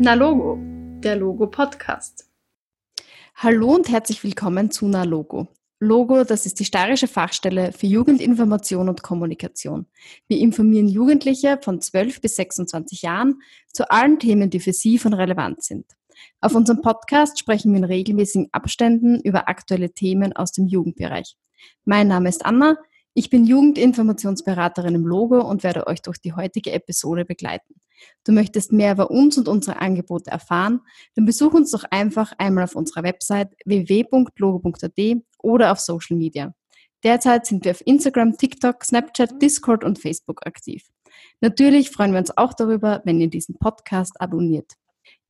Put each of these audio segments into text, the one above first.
Na Logo, der Logo Podcast. Hallo und herzlich willkommen zu Na Logo. Das ist die steirische Fachstelle für Jugendinformation und Kommunikation. Wir informieren Jugendliche von 12 bis 26 Jahren zu allen Themen, die für sie von Relevanz sind. Auf unserem Podcast sprechen wir in regelmäßigen Abständen über aktuelle Themen aus dem Jugendbereich. Mein Name ist Anna, ich bin Jugendinformationsberaterin im Logo und werde euch durch die heutige Episode begleiten. Du möchtest mehr über uns und unsere Angebote erfahren? Dann besuch uns doch einfach einmal auf unserer Website www.logo.at oder auf Social Media. Derzeit sind wir auf Instagram, TikTok, Snapchat, Discord und Facebook aktiv. Natürlich freuen wir uns auch darüber, wenn ihr diesen Podcast abonniert.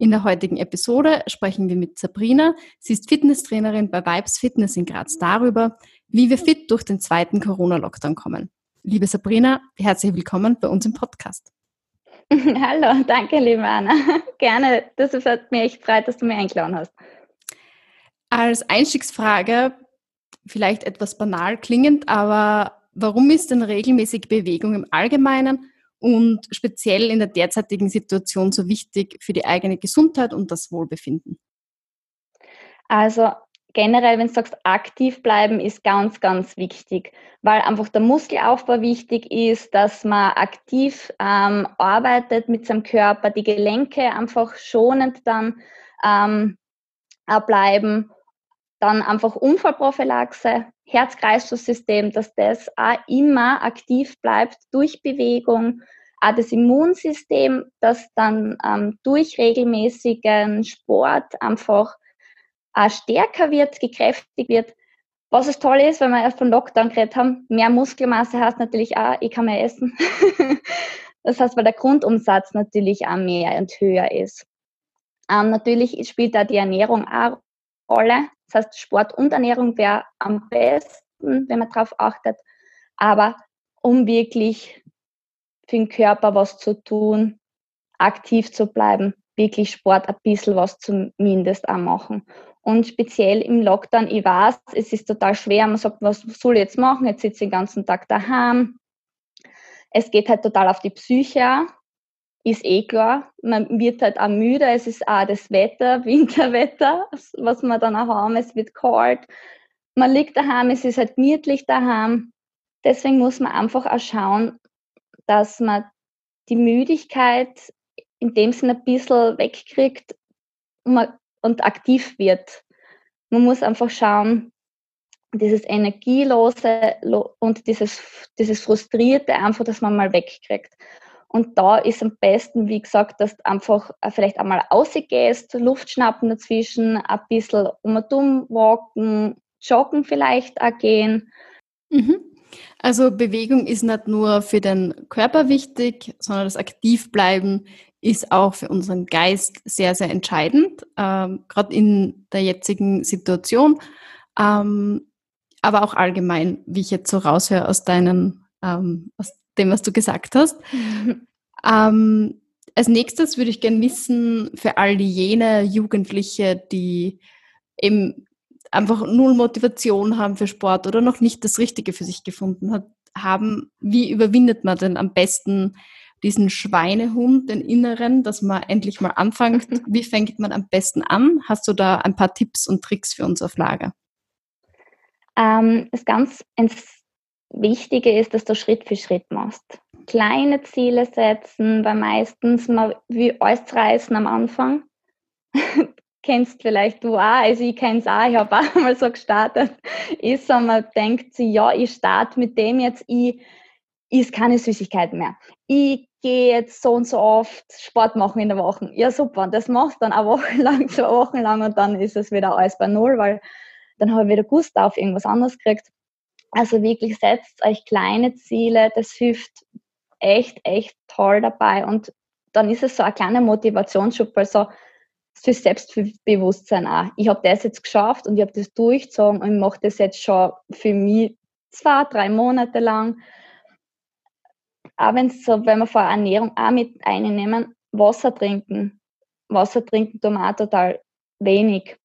In der heutigen Episode sprechen wir mit Sabrina. Sie ist Fitnesstrainerin bei Vibes Fitness in Graz darüber, wie wir fit durch den zweiten Corona-Lockdown kommen. Liebe Sabrina, herzlich willkommen bei uns im Podcast. Hallo, danke, liebe Anna. Gerne, das hat mir echt freut, dass du mir eingeladen hast. Als Einstiegsfrage, vielleicht etwas banal klingend, aber warum ist denn regelmäßige Bewegung im Allgemeinen und speziell in der derzeitigen Situation so wichtig für die eigene Gesundheit und das Wohlbefinden? Also generell, wenn du sagst, aktiv bleiben, ist ganz, ganz wichtig, weil einfach der Muskelaufbau wichtig ist, dass man aktiv ähm, arbeitet mit seinem Körper, die Gelenke einfach schonend dann ähm, bleiben, dann einfach Unfallprophylaxe, Herz-Kreislauf-System, dass das auch immer aktiv bleibt durch Bewegung, auch das Immunsystem, das dann ähm, durch regelmäßigen Sport einfach auch stärker wird, gekräftigt wird. Was es toll ist, wenn wir erst von Lockdown geredet haben, mehr Muskelmasse heißt natürlich auch, ich kann mehr essen. das heißt, weil der Grundumsatz natürlich auch mehr und höher ist. Ähm, natürlich spielt da die Ernährung auch Rolle. Das heißt, Sport und Ernährung wäre am besten, wenn man darauf achtet. Aber um wirklich für den Körper was zu tun, aktiv zu bleiben, wirklich Sport ein bisschen was zumindest auch machen. Und speziell im Lockdown, ich weiß, es ist total schwer. Man sagt, was soll ich jetzt machen? Jetzt sitze ich den ganzen Tag daheim. Es geht halt total auf die Psyche. Ist eh klar. Man wird halt auch müde. Es ist auch das Wetter, Winterwetter, was wir dann auch haben. Es wird kalt. Man liegt daheim, es ist halt gemütlich daheim. Deswegen muss man einfach auch schauen, dass man die Müdigkeit in dem Sinne ein bisschen wegkriegt und aktiv wird. Man muss einfach schauen, dieses Energielose und dieses, dieses Frustrierte einfach, dass man mal wegkriegt. Und da ist am besten, wie gesagt, dass du einfach äh, vielleicht einmal rausgehst, Luft schnappen dazwischen, ein bisschen um und um walken, joggen vielleicht auch gehen. Mhm. Also Bewegung ist nicht nur für den Körper wichtig, sondern das Aktivbleiben ist auch für unseren Geist sehr, sehr entscheidend, ähm, gerade in der jetzigen Situation, ähm, aber auch allgemein, wie ich jetzt so raushöre aus deinen, ähm, aus dem, was du gesagt hast. Ähm, als nächstes würde ich gerne wissen, für all jene Jugendliche, die eben einfach null Motivation haben für Sport oder noch nicht das Richtige für sich gefunden hat, haben, wie überwindet man denn am besten diesen Schweinehund, den inneren, dass man endlich mal anfängt. Wie fängt man am besten an? Hast du da ein paar Tipps und Tricks für uns auf Lager? Ähm, das ganz Wichtige ist, dass du Schritt für Schritt machst. Kleine Ziele setzen, weil meistens man wie alles reißen am Anfang. Kennst vielleicht du auch, also ich kenne es auch, ich habe auch mal so gestartet, ist so, man denkt sich, ja, ich starte mit dem jetzt, ich ist keine Süßigkeit mehr. Ich gehe jetzt so und so oft Sport machen in der Woche. Ja, super. Das machst du dann eine Woche lang, zwei Wochen lang und dann ist es wieder alles bei Null, weil dann habe ich wieder Gust auf irgendwas anderes gekriegt. Also wirklich setzt euch kleine Ziele. Das hilft echt, echt toll dabei. Und dann ist es so ein kleiner Motivationsschub, weil so für Selbstbewusstsein auch. Ich habe das jetzt geschafft und ich habe das durchgezogen und ich mache das jetzt schon für mich zwei, drei Monate lang auch wenn so, wenn wir vor Ernährung auch mit einnehmen, Wasser trinken. Wasser trinken tun wir auch total wenig.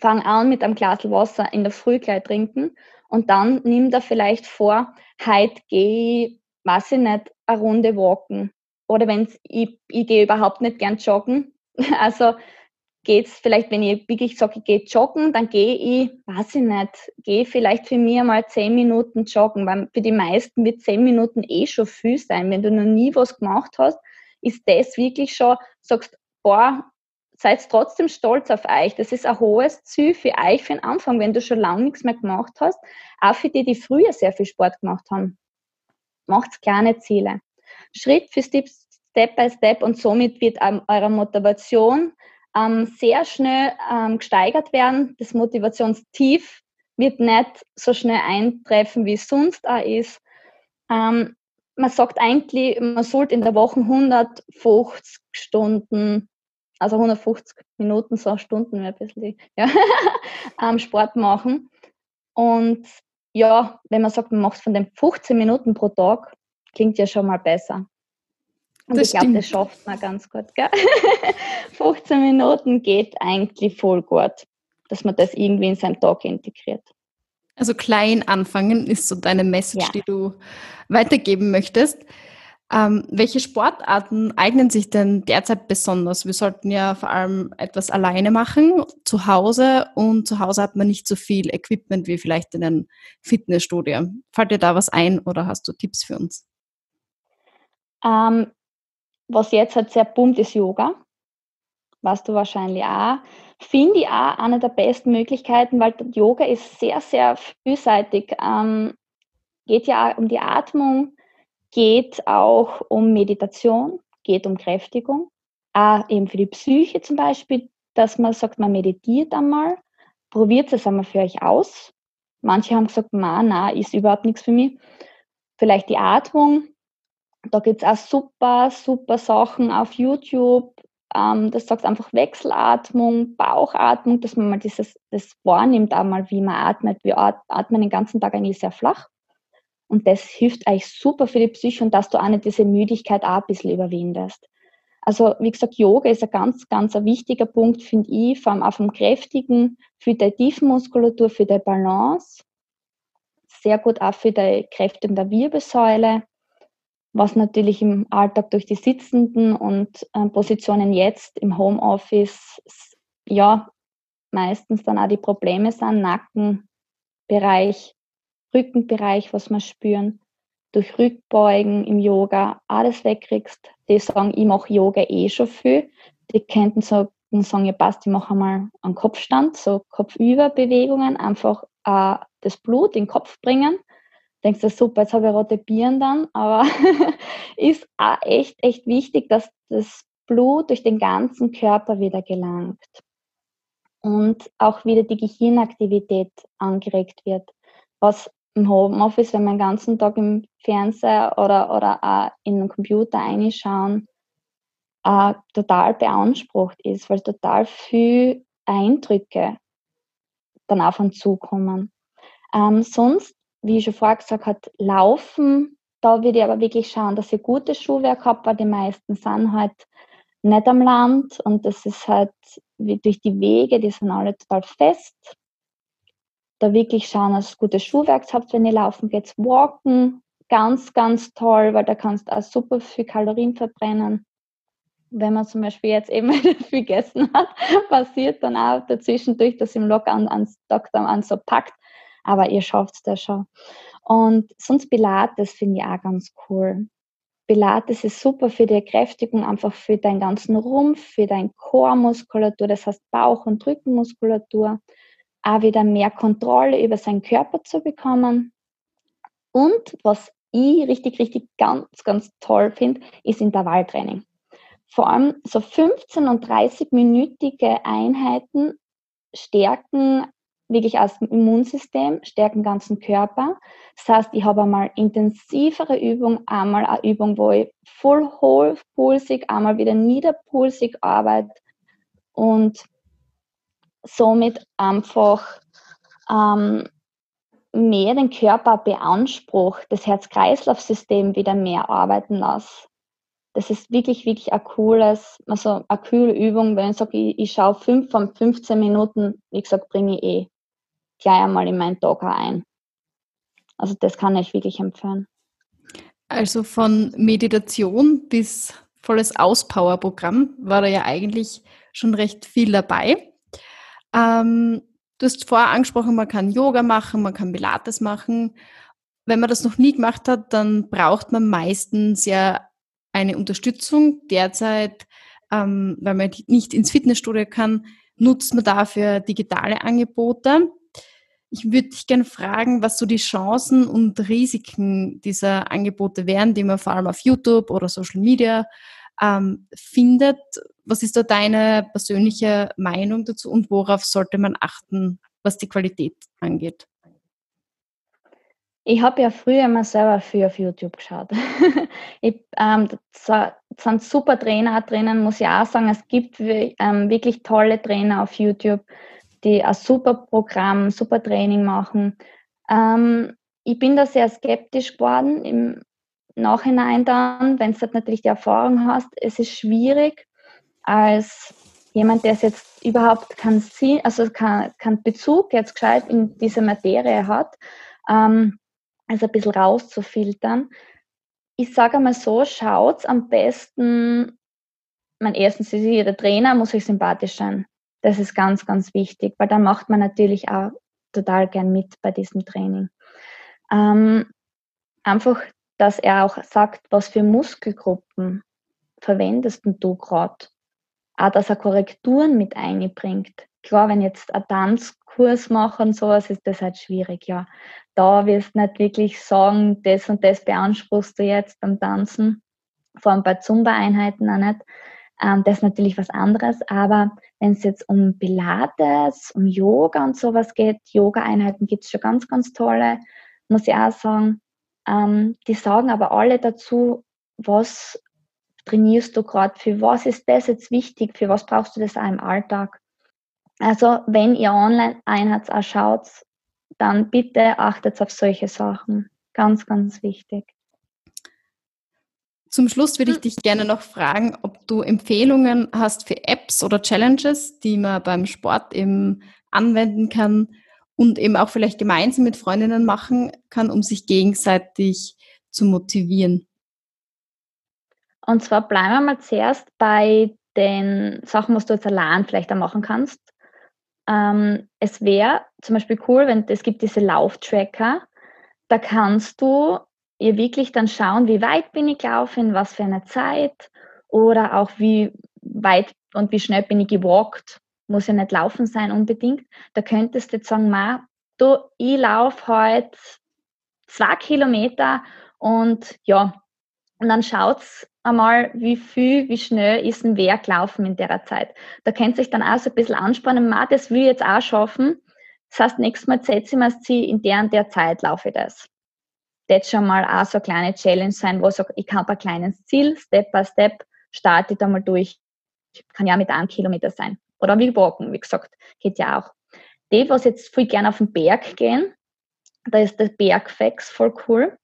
Fang an mit einem Glas Wasser in der Früh gleich trinken und dann nimm da vielleicht vor, heute gehe ich, weiß ich nicht, eine Runde walken. Oder wenn ich, ich gehe überhaupt nicht gern joggen, Also geht's vielleicht, wenn ich wirklich sage, ich gehe joggen, dann gehe ich, weiß ich nicht, gehe vielleicht für mich mal zehn Minuten joggen, weil für die meisten wird zehn Minuten eh schon viel sein. Wenn du noch nie was gemacht hast, ist das wirklich schon, sagst, boah, seid trotzdem stolz auf euch. Das ist ein hohes Ziel für euch für den Anfang, wenn du schon lange nichts mehr gemacht hast. Auch für die, die früher sehr viel Sport gemacht haben. Macht kleine Ziele. Schritt für Step, Step by Step und somit wird ähm, eure Motivation ähm, sehr schnell ähm, gesteigert werden. Das Motivationstief wird nicht so schnell eintreffen, wie es sonst auch ist. Ähm, man sagt eigentlich, man sollte in der Woche 150 Stunden, also 150 Minuten, so Stunden, ein bisschen, ja, ähm, Sport machen. Und ja, wenn man sagt, man macht von den 15 Minuten pro Tag, klingt ja schon mal besser. Und das ich glaube, das schafft man ganz gut. Gell? 15 Minuten geht eigentlich voll gut, dass man das irgendwie in seinen Tag integriert. Also klein anfangen ist so deine Message, ja. die du weitergeben möchtest. Ähm, welche Sportarten eignen sich denn derzeit besonders? Wir sollten ja vor allem etwas alleine machen, zu Hause und zu Hause hat man nicht so viel Equipment wie vielleicht in einem Fitnessstudio. Fällt dir da was ein oder hast du Tipps für uns? Ähm, was jetzt halt sehr pumpt, ist Yoga. Weißt du wahrscheinlich auch. Finde ich auch eine der besten Möglichkeiten, weil Yoga ist sehr, sehr vielseitig. Ähm, geht ja um die Atmung, geht auch um Meditation, geht um Kräftigung. Auch eben für die Psyche zum Beispiel, dass man sagt, man meditiert einmal. Probiert es einmal für euch aus. Manche haben gesagt, na, na, ist überhaupt nichts für mich. Vielleicht die Atmung, da gibt es auch super, super Sachen auf YouTube. Ähm, das sagt einfach Wechselatmung, Bauchatmung, dass man mal dieses, das wahrnimmt, einmal, wie man atmet. Wir atmen den ganzen Tag eigentlich sehr flach. Und das hilft eigentlich super für die Psyche und dass du auch nicht diese Müdigkeit auch ein bisschen überwindest. Also, wie gesagt, Yoga ist ein ganz, ganz ein wichtiger Punkt, finde ich, vor allem auch vom Kräftigen, für die Tiefenmuskulatur, für die Balance. Sehr gut auch für die Kräfte der Wirbelsäule was natürlich im Alltag durch die sitzenden und äh, Positionen jetzt im Homeoffice ja meistens dann auch die Probleme sind, Nackenbereich, Rückenbereich, was wir spüren, durch Rückbeugen im Yoga alles wegkriegst. Die sagen, ich mache Yoga eh schon viel. Die könnten sagen ja passt, ich mache einmal einen Kopfstand, so Kopfüberbewegungen, einfach äh, das Blut in den Kopf bringen denkst du, super, jetzt habe ich rote Birnen dann, aber ist auch echt, echt wichtig, dass das Blut durch den ganzen Körper wieder gelangt und auch wieder die Gehirnaktivität angeregt wird, was im Homeoffice, wenn man den ganzen Tag im Fernseher oder, oder auch in den Computer reinschauen, äh, total beansprucht ist, weil total viel Eindrücke dann auf uns zukommen. Ähm, sonst wie ich schon vorher gesagt habe, laufen. Da würde ich aber wirklich schauen, dass ich gutes Schuhwerk habe, weil die meisten sind halt nicht am Land und das ist halt durch die Wege, die sind alle total fest. Da wirklich schauen, dass ihr gutes Schuhwerk habt, wenn ihr laufen geht. Walken, ganz, ganz toll, weil da kannst du auch super viel Kalorien verbrennen. Wenn man zum Beispiel jetzt eben viel gegessen hat, passiert dann auch dazwischendurch, dass im Lockdown ans Doktor an so packt, aber ihr schafft das schon. Und sonst Pilates finde ich auch ganz cool. Pilates ist super für die Erkräftigung, einfach für deinen ganzen Rumpf, für deine Chormuskulatur, das heißt Bauch- und Rückenmuskulatur, auch wieder mehr Kontrolle über seinen Körper zu bekommen. Und was ich richtig, richtig ganz, ganz toll finde, ist Intervalltraining. Vor allem so 15 und 30-minütige Einheiten stärken wirklich als Immunsystem, stärken ganzen Körper. Das heißt, ich habe einmal intensivere Übung, einmal eine Übung, wo ich voll hochpulsig, einmal wieder niederpulsig arbeite und somit einfach ähm, mehr den Körper beansprucht, das Herz-Kreislauf-System wieder mehr arbeiten lasse. Das ist wirklich, wirklich ein cooles, also eine coole Übung, wenn ich sage, ich, ich schaue fünf von 15 Minuten, wie gesagt, bringe ich eh gleich einmal in meinen Tag ein. Also das kann ich wirklich empfehlen. Also von Meditation bis volles Auspower-Programm, war da ja eigentlich schon recht viel dabei. Ähm, du hast vorher angesprochen, man kann Yoga machen, man kann Pilates machen. Wenn man das noch nie gemacht hat, dann braucht man meistens ja eine Unterstützung. Derzeit, ähm, weil man nicht ins Fitnessstudio kann, nutzt man dafür digitale Angebote. Ich würde dich gerne fragen, was so die Chancen und Risiken dieser Angebote wären, die man vor allem auf YouTube oder Social Media ähm, findet. Was ist da deine persönliche Meinung dazu und worauf sollte man achten, was die Qualität angeht? Ich habe ja früher immer selber viel auf YouTube geschaut. ich, ähm, da sind super Trainer drinnen, muss ich auch sagen. Es gibt ähm, wirklich tolle Trainer auf YouTube, die ein super Programm, super Training machen. Ähm, ich bin da sehr skeptisch geworden im Nachhinein dann, wenn du natürlich die Erfahrung hast. Es ist schwierig als jemand, der es jetzt überhaupt keinen also keinen kein Bezug jetzt gescheit in diese Materie hat, ähm, also ein bisschen rauszufiltern. Ich sage mal so, schaut am besten, mein erstens ist jeder Trainer, muss euch sympathisch sein. Das ist ganz, ganz wichtig, weil dann macht man natürlich auch total gern mit bei diesem Training. Ähm, einfach, dass er auch sagt, was für Muskelgruppen verwendest du gerade. Auch, dass er Korrekturen mit einbringt. Klar, wenn jetzt ein Tanzkurs machen sowas, ist das halt schwierig, ja. Da wirst du nicht wirklich sagen, das und das beanspruchst du jetzt beim Tanzen, vor allem bei Zumba-Einheiten auch nicht. Ähm, das ist natürlich was anderes, aber wenn es jetzt um Pilates, um Yoga und sowas geht, Yoga-Einheiten gibt es schon ganz, ganz tolle, muss ich auch sagen. Ähm, die sagen aber alle dazu, was trainierst du gerade, für was ist das jetzt wichtig, für was brauchst du das auch im Alltag. Also wenn ihr Online-Einheits auch schaut, dann bitte achtet auf solche Sachen. Ganz, ganz wichtig. Zum Schluss würde ich hm. dich gerne noch fragen, ob du Empfehlungen hast für Apps oder Challenges, die man beim Sport eben anwenden kann und eben auch vielleicht gemeinsam mit Freundinnen machen kann, um sich gegenseitig zu motivieren. Und zwar bleiben wir mal zuerst bei den Sachen, was du jetzt allein vielleicht auch machen kannst. Ähm, es wäre zum Beispiel cool, wenn es gibt diese Lauftracker, da kannst du ihr wirklich dann schauen, wie weit bin ich gelaufen, was für eine Zeit oder auch wie weit und wie schnell bin ich gewalkt. Muss ja nicht laufen sein unbedingt. Da könntest du jetzt sagen, Ma, du, ich laufe heute zwei Kilometer und ja, und dann schaut's einmal, wie viel, wie schnell ist ein Wer gelaufen in der Zeit. Da könnt sich dann auch so ein bisschen anspannen, Ma, das will ich jetzt auch schaffen. Das heißt, nächstes Mal setze ich mir das Ziel, in der und der Zeit laufe ich das das schon mal auch so eine kleine Challenge sein, wo sage, ich habe ein kleines Ziel, Step by Step, starte ich da mal durch. Kann ja mit einem Kilometer sein. Oder wie walken, wie gesagt, geht ja auch. Die, was jetzt viel gerne auf den Berg gehen, da ist der Bergfex voll cool,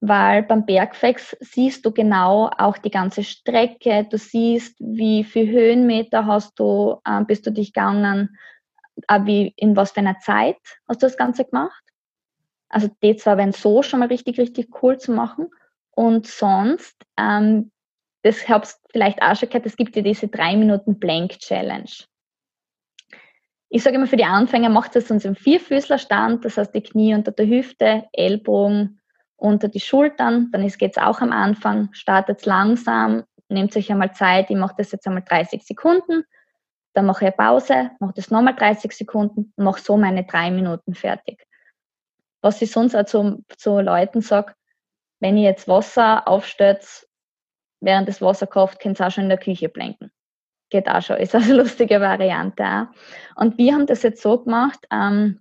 weil beim Bergfex siehst du genau auch die ganze Strecke, du siehst, wie viel Höhenmeter hast du, äh, bist du dich gegangen, äh, wie, in was für einer Zeit hast du das Ganze gemacht. Also die zwei wären so schon mal richtig, richtig cool zu machen. Und sonst, ähm, das habt vielleicht auch schon gehört, es gibt ja diese drei Minuten Blank Challenge. Ich sage immer für die Anfänger, macht es uns im Vierfüßlerstand, das heißt die Knie unter der Hüfte, Ellbogen unter die Schultern, dann geht es auch am Anfang, startet langsam, nehmt euch einmal Zeit, ich mache das jetzt einmal 30 Sekunden, dann mache ich eine Pause, mache das nochmal 30 Sekunden, mache so meine drei Minuten fertig was ich sonst auch zu, zu Leuten sage, wenn ihr jetzt Wasser aufstellt, während das Wasser kocht, könnt ihr auch schon in der Küche blenken. Geht auch schon, ist eine lustige Variante auch. Und wir haben das jetzt so gemacht, ähm,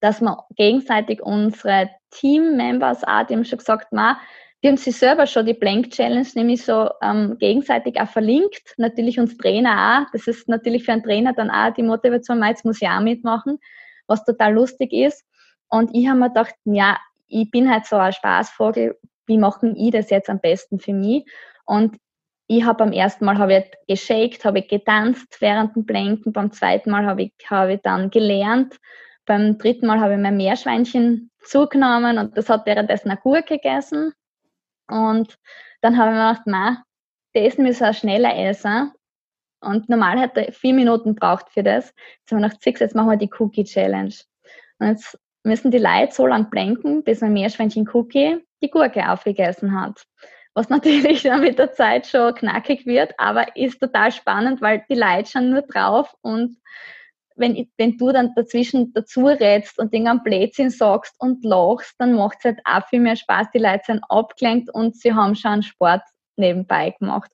dass wir gegenseitig unsere Team-Members auch, die haben schon gesagt, ma, wir haben sie selber schon die Blank Challenge nämlich so ähm, gegenseitig auch verlinkt. Natürlich uns Trainer auch. Das ist natürlich für einen Trainer dann auch die Motivation, jetzt muss ich auch mitmachen, was total lustig ist. Und ich habe mir gedacht, ja, ich bin halt so ein Spaßvogel, wie mache ich das jetzt am besten für mich? Und ich habe beim ersten Mal habe ich geshakt, habe ich getanzt während dem Blenken, beim zweiten Mal habe ich, habe ich dann gelernt, beim dritten Mal habe ich mein Meerschweinchen zugenommen und das hat währenddessen eine Gurke gegessen. Und dann habe ich mir gedacht, ist nämlich so ein schneller Esser und normal er vier Minuten braucht für das. Jetzt haben wir sechs, jetzt machen wir die Cookie Challenge. Und jetzt müssen die Leute so lang blenken, bis ein Meerschweinchen Cookie die Gurke aufgegessen hat. Was natürlich dann mit der Zeit schon knackig wird, aber ist total spannend, weil die Leute schauen nur drauf und wenn, wenn du dann dazwischen dazu rätst und den am Blödsinn sagst und lachst, dann macht es halt auch viel mehr Spaß. Die Leute sind abgelenkt und sie haben schon Sport nebenbei gemacht.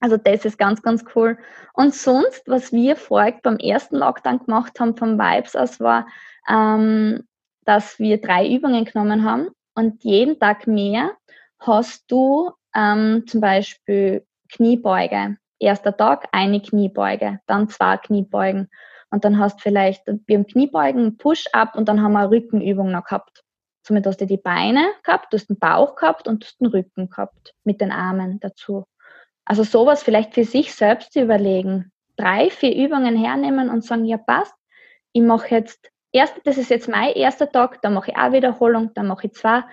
Also das ist ganz, ganz cool. Und sonst, was wir vorher beim ersten Lockdown gemacht haben vom Vibes aus, war, ähm, dass wir drei Übungen genommen haben und jeden Tag mehr hast du ähm, zum Beispiel Kniebeuge. Erster Tag eine Kniebeuge, dann zwei Kniebeugen. Und dann hast du vielleicht beim Kniebeugen Push-Up und dann haben wir eine Rückenübung noch gehabt. Somit hast du die Beine gehabt, du hast den Bauch gehabt und du hast den Rücken gehabt mit den Armen dazu. Also sowas vielleicht für sich selbst überlegen. Drei, vier Übungen hernehmen und sagen, ja passt, ich mache jetzt, erst, das ist jetzt mein erster Tag, dann mache ich eine Wiederholung, dann mache ich zwei.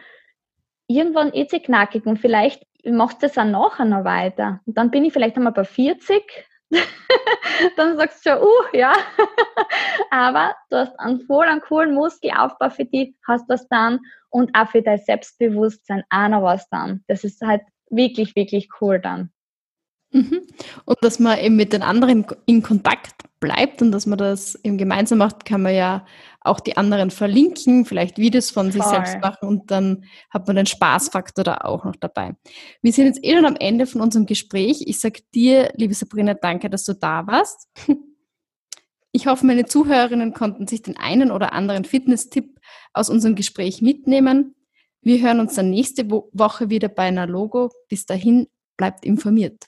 Irgendwann ist sie knackig und vielleicht machst du das auch nachher noch weiter. Und dann bin ich vielleicht einmal bei 40, dann sagst du schon, uh, ja. Aber du hast einen voll einen coolen Muskelaufbau für dich, hast was dann und auch für dein Selbstbewusstsein auch noch was dann. Das ist halt wirklich, wirklich cool dann. Mhm. Und dass man eben mit den anderen in Kontakt bleibt und dass man das eben gemeinsam macht, kann man ja auch die anderen verlinken, vielleicht Videos von sich Voll. selbst machen und dann hat man den Spaßfaktor da auch noch dabei. Wir sind jetzt eh schon am Ende von unserem Gespräch. Ich sage dir, liebe Sabrina, danke, dass du da warst. Ich hoffe, meine Zuhörerinnen konnten sich den einen oder anderen Fitness-Tipp aus unserem Gespräch mitnehmen. Wir hören uns dann nächste Woche wieder bei einer Logo. Bis dahin, bleibt informiert.